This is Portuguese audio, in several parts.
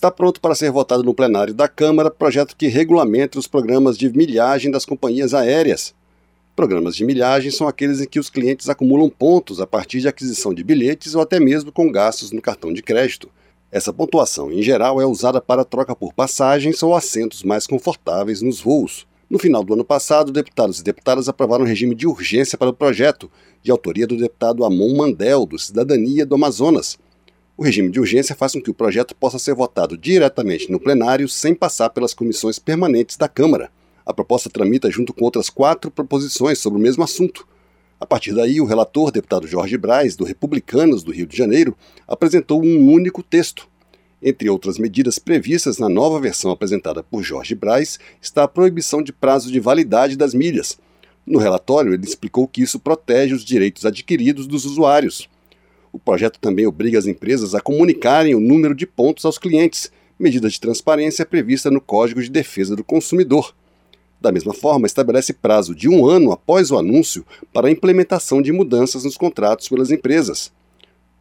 Está pronto para ser votado no plenário da Câmara projeto que regulamenta os programas de milhagem das companhias aéreas. Programas de milhagem são aqueles em que os clientes acumulam pontos a partir de aquisição de bilhetes ou até mesmo com gastos no cartão de crédito. Essa pontuação, em geral, é usada para troca por passagens ou assentos mais confortáveis nos voos. No final do ano passado, deputados e deputadas aprovaram um regime de urgência para o projeto, de autoria do deputado Amon Mandel, do Cidadania do Amazonas. O regime de urgência faz com que o projeto possa ser votado diretamente no plenário sem passar pelas comissões permanentes da Câmara. A proposta tramita junto com outras quatro proposições sobre o mesmo assunto. A partir daí, o relator, deputado Jorge Braz, do Republicanos do Rio de Janeiro, apresentou um único texto. Entre outras medidas previstas na nova versão apresentada por Jorge Braz está a proibição de prazo de validade das milhas. No relatório, ele explicou que isso protege os direitos adquiridos dos usuários. O projeto também obriga as empresas a comunicarem o número de pontos aos clientes, medida de transparência prevista no Código de Defesa do Consumidor. Da mesma forma, estabelece prazo de um ano após o anúncio para a implementação de mudanças nos contratos pelas empresas.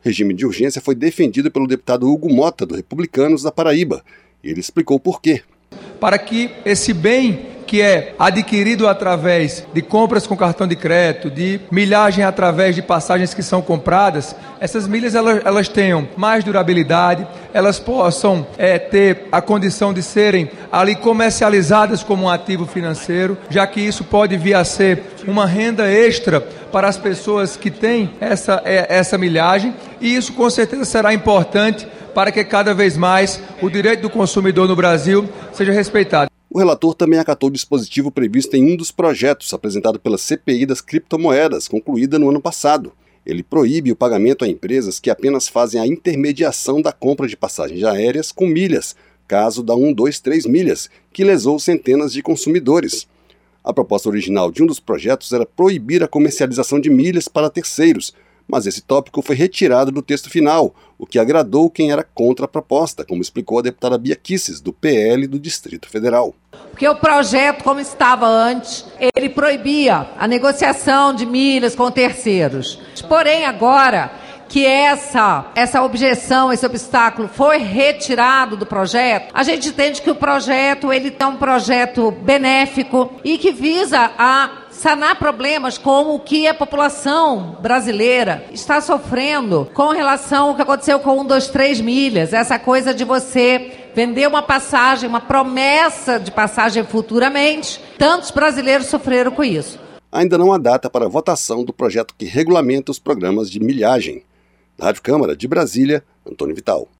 O regime de urgência foi defendido pelo deputado Hugo Mota, do Republicanos da Paraíba. Ele explicou por quê. Para que esse bem que é adquirido através de compras com cartão de crédito, de milhagem através de passagens que são compradas, essas milhas elas, elas tenham mais durabilidade, elas possam é, ter a condição de serem ali comercializadas como um ativo financeiro, já que isso pode vir a ser uma renda extra para as pessoas que têm essa, é, essa milhagem, e isso com certeza será importante para que cada vez mais o direito do consumidor no Brasil seja respeitado. O relator também acatou o dispositivo previsto em um dos projetos apresentado pela CPI das criptomoedas, concluída no ano passado. Ele proíbe o pagamento a empresas que apenas fazem a intermediação da compra de passagens aéreas com milhas, caso da 123 milhas, que lesou centenas de consumidores. A proposta original de um dos projetos era proibir a comercialização de milhas para terceiros, mas esse tópico foi retirado do texto final, o que agradou quem era contra a proposta, como explicou a deputada Bia Kisses, do PL do Distrito Federal. Porque o projeto, como estava antes, ele proibia a negociação de milhas com terceiros. Porém, agora que essa, essa objeção, esse obstáculo foi retirado do projeto, a gente entende que o projeto ele é um projeto benéfico e que visa a sanar problemas como o que a população brasileira está sofrendo com relação ao que aconteceu com um, dois, três milhas. Essa coisa de você vender uma passagem, uma promessa de passagem futuramente. Tantos brasileiros sofreram com isso. Ainda não há data para votação do projeto que regulamenta os programas de milhagem. Rádio Câmara de Brasília, Antônio Vital.